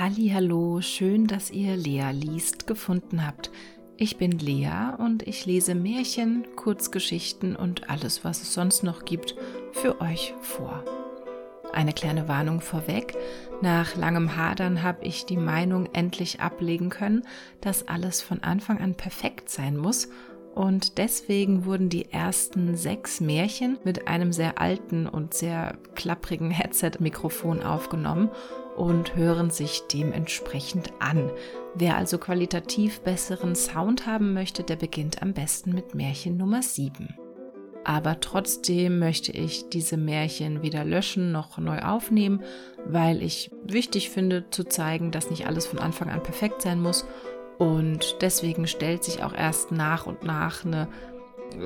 Hallo, schön, dass ihr Lea liest gefunden habt. Ich bin Lea und ich lese Märchen, Kurzgeschichten und alles, was es sonst noch gibt, für euch vor. Eine kleine Warnung vorweg. Nach langem Hadern habe ich die Meinung endlich ablegen können, dass alles von Anfang an perfekt sein muss und deswegen wurden die ersten sechs Märchen mit einem sehr alten und sehr klapprigen Headset-Mikrofon aufgenommen und hören sich dementsprechend an. Wer also qualitativ besseren Sound haben möchte, der beginnt am besten mit Märchen Nummer 7. Aber trotzdem möchte ich diese Märchen weder löschen noch neu aufnehmen, weil ich wichtig finde zu zeigen, dass nicht alles von Anfang an perfekt sein muss und deswegen stellt sich auch erst nach und nach eine,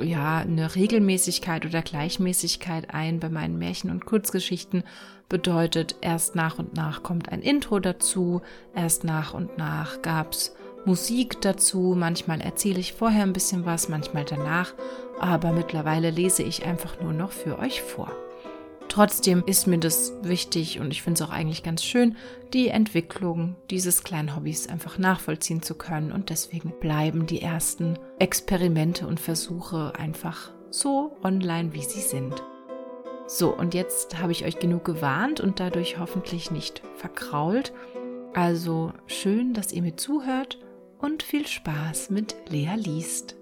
ja, eine Regelmäßigkeit oder Gleichmäßigkeit ein bei meinen Märchen und Kurzgeschichten. Bedeutet, erst nach und nach kommt ein Intro dazu, erst nach und nach gab es Musik dazu, manchmal erzähle ich vorher ein bisschen was, manchmal danach, aber mittlerweile lese ich einfach nur noch für euch vor. Trotzdem ist mir das wichtig und ich finde es auch eigentlich ganz schön, die Entwicklung dieses kleinen Hobbys einfach nachvollziehen zu können. Und deswegen bleiben die ersten Experimente und Versuche einfach so online, wie sie sind. So, und jetzt habe ich euch genug gewarnt und dadurch hoffentlich nicht verkrault. Also schön, dass ihr mir zuhört und viel Spaß mit Lea liest.